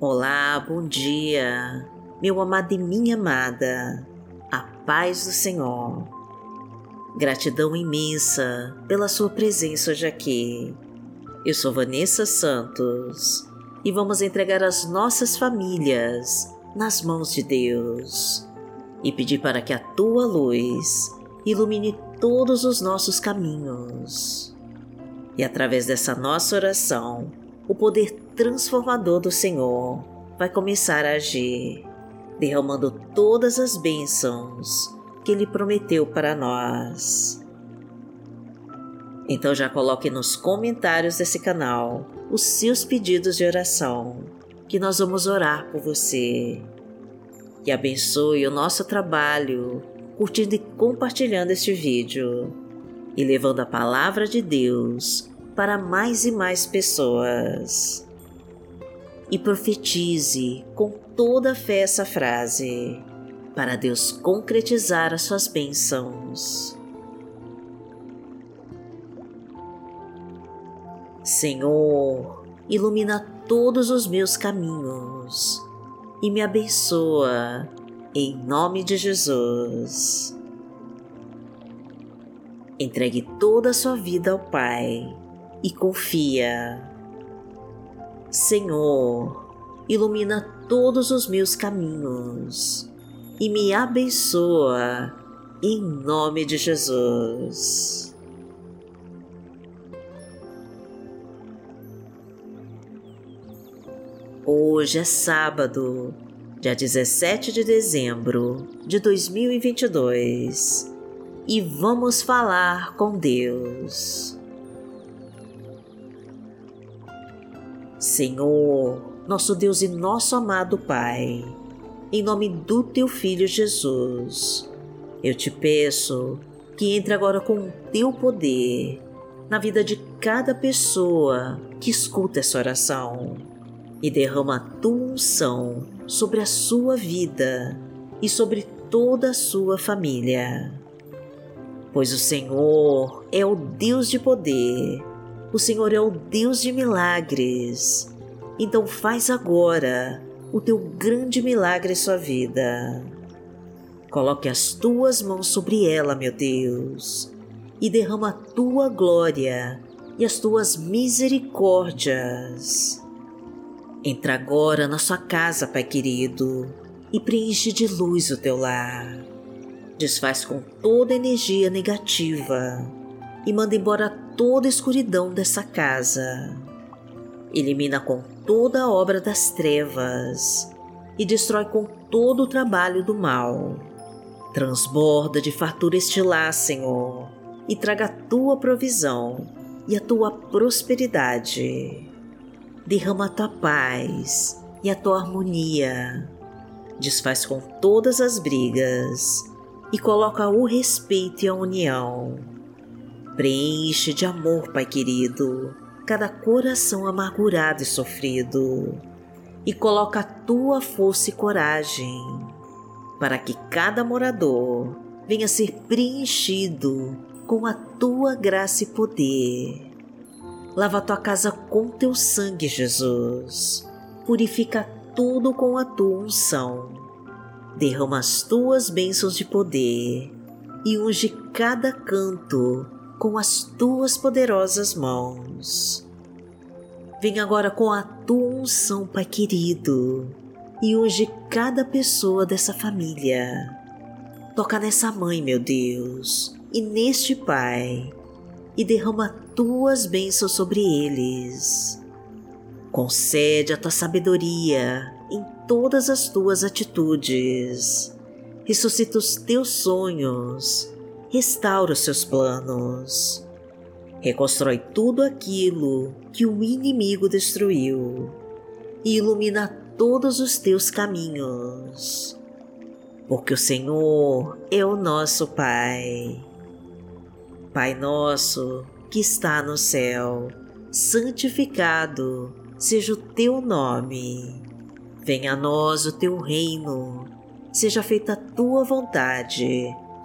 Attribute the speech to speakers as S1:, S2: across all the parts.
S1: Olá, bom dia, meu amado e minha amada, a paz do Senhor. Gratidão imensa pela sua presença hoje aqui. Eu sou Vanessa Santos e vamos entregar as nossas famílias nas mãos de Deus e pedir para que a tua luz ilumine todos os nossos caminhos. E através dessa nossa oração, o poder transformador do Senhor vai começar a agir, derramando todas as bênçãos que Ele prometeu para nós. Então já coloque nos comentários desse canal os seus pedidos de oração, que nós vamos orar por você. Que abençoe o nosso trabalho, curtindo e compartilhando este vídeo e levando a palavra de Deus para mais e mais pessoas. E profetize com toda a fé essa frase, para Deus concretizar as suas bênçãos. Senhor, ilumina todos os meus caminhos e me abençoa, em nome de Jesus. Entregue toda a sua vida ao Pai e confia. Senhor, ilumina todos os meus caminhos e me abençoa, em nome de Jesus. Hoje é sábado, dia 17 de dezembro de 2022 e vamos falar com Deus. Senhor, nosso Deus e nosso amado Pai, em nome do Teu Filho Jesus, eu te peço que entre agora com o Teu poder na vida de cada pessoa que escuta essa oração e derrama a tua unção sobre a sua vida e sobre toda a sua família. Pois o Senhor é o Deus de poder, o Senhor é o Deus de milagres. Então faz agora o teu grande milagre em sua vida. Coloque as tuas mãos sobre ela, meu Deus, e derrama a tua glória e as tuas misericórdias Entra agora na sua casa, Pai querido, e preenche de luz o teu lar. Desfaz com toda energia negativa e manda embora toda a escuridão dessa casa. Elimina com toda a obra das trevas e destrói com todo o trabalho do mal. Transborda de fartura este lar, Senhor, e traga a tua provisão e a tua prosperidade derrama a tua paz e a tua harmonia. Desfaz com todas as brigas e coloca o respeito e a união. Preenche de amor, Pai querido, cada coração amargurado e sofrido e coloca a tua força e coragem para que cada morador venha a ser preenchido com a tua graça e poder Lava tua casa com teu sangue, Jesus. Purifica tudo com a tua unção. Derrama as tuas bênçãos de poder e unge cada canto com as tuas poderosas mãos. Vem agora com a tua unção, Pai querido, e unge cada pessoa dessa família. Toca nessa mãe, meu Deus, e neste Pai, e derrama tuas bênçãos sobre eles. Concede a tua sabedoria em todas as tuas atitudes. Ressuscita os teus sonhos. Restaura os seus planos. Reconstrói tudo aquilo que o inimigo destruiu e ilumina todos os teus caminhos. Porque o Senhor é o nosso Pai. Pai nosso, que está no céu, santificado seja o teu nome. Venha a nós o teu reino, seja feita a tua vontade,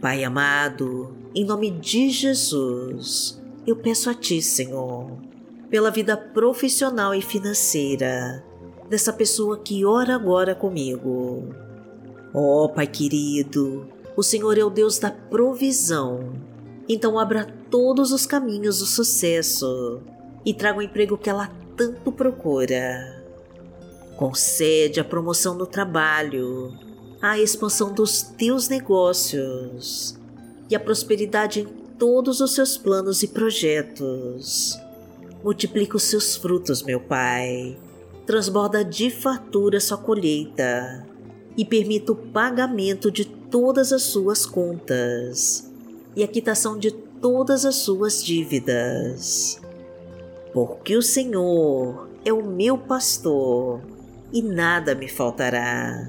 S1: Pai amado, em nome de Jesus, eu peço a Ti, Senhor, pela vida profissional e financeira dessa pessoa que ora agora comigo. Ó oh, Pai querido, o Senhor é o Deus da provisão, então abra todos os caminhos do sucesso e traga o emprego que ela tanto procura. Concede a promoção no trabalho, a expansão dos teus negócios e a prosperidade em todos os seus planos e projetos multiplica os seus frutos, meu Pai. Transborda de fartura sua colheita e permita o pagamento de todas as suas contas e a quitação de todas as suas dívidas. Porque o Senhor é o meu pastor e nada me faltará.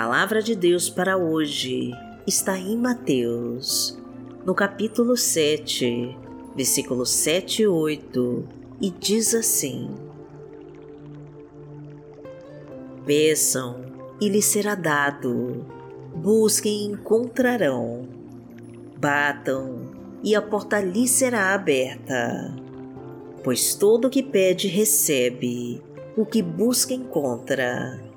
S1: Palavra de Deus para hoje está em Mateus, no capítulo 7, versículos 7 e 8, e diz assim: Peçam e lhes será dado, busquem e encontrarão, batam e a porta lhes será aberta. Pois todo o que pede recebe, o que busca encontra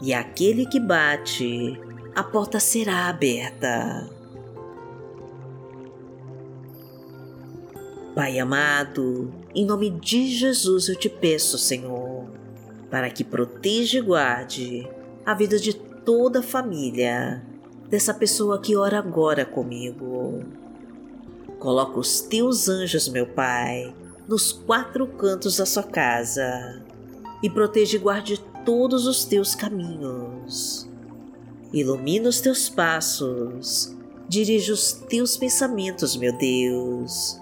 S1: e aquele que bate, a porta será aberta. Pai amado, em nome de Jesus eu te peço, Senhor, para que proteja e guarde a vida de toda a família dessa pessoa que ora agora comigo. Coloca os teus anjos, meu Pai, nos quatro cantos da sua casa e protege e guarde todos os teus caminhos. Ilumina os teus passos, dirige os teus pensamentos, meu Deus,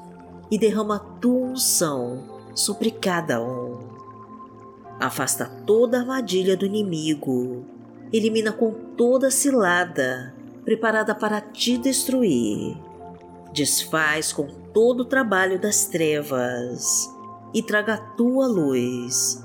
S1: e derrama a tua unção sobre cada um. Afasta toda a armadilha do inimigo, elimina com toda cilada preparada para te destruir. Desfaz com todo o trabalho das trevas e traga a tua luz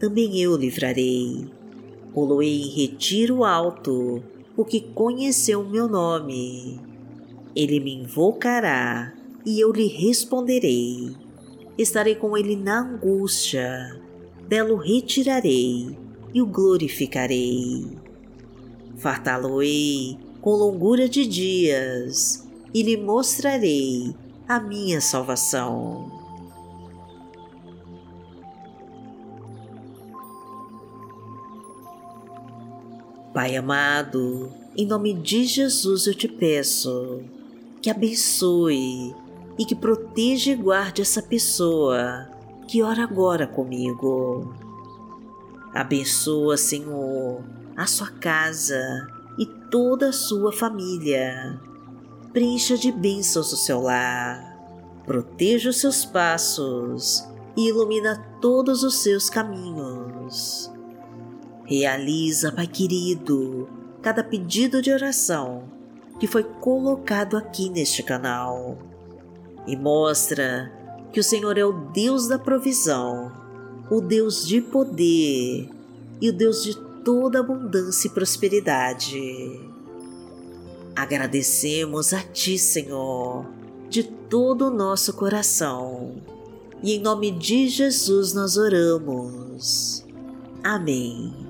S1: também eu livrarei. Poloei em retiro alto, porque conheceu o meu nome. Ele me invocará e eu lhe responderei. Estarei com ele na angústia, dela o retirarei e o glorificarei. Fartá-lo-ei com longura de dias e lhe mostrarei a minha salvação. Pai amado, em nome de Jesus eu te peço que abençoe e que proteja e guarde essa pessoa que ora agora comigo. Abençoa, Senhor, a sua casa e toda a sua família. Preencha de bênçãos o seu lar. Proteja os seus passos e ilumina todos os seus caminhos. Realiza, Pai querido, cada pedido de oração que foi colocado aqui neste canal e mostra que o Senhor é o Deus da provisão, o Deus de poder e o Deus de toda abundância e prosperidade. Agradecemos a Ti, Senhor, de todo o nosso coração e em nome de Jesus nós oramos. Amém.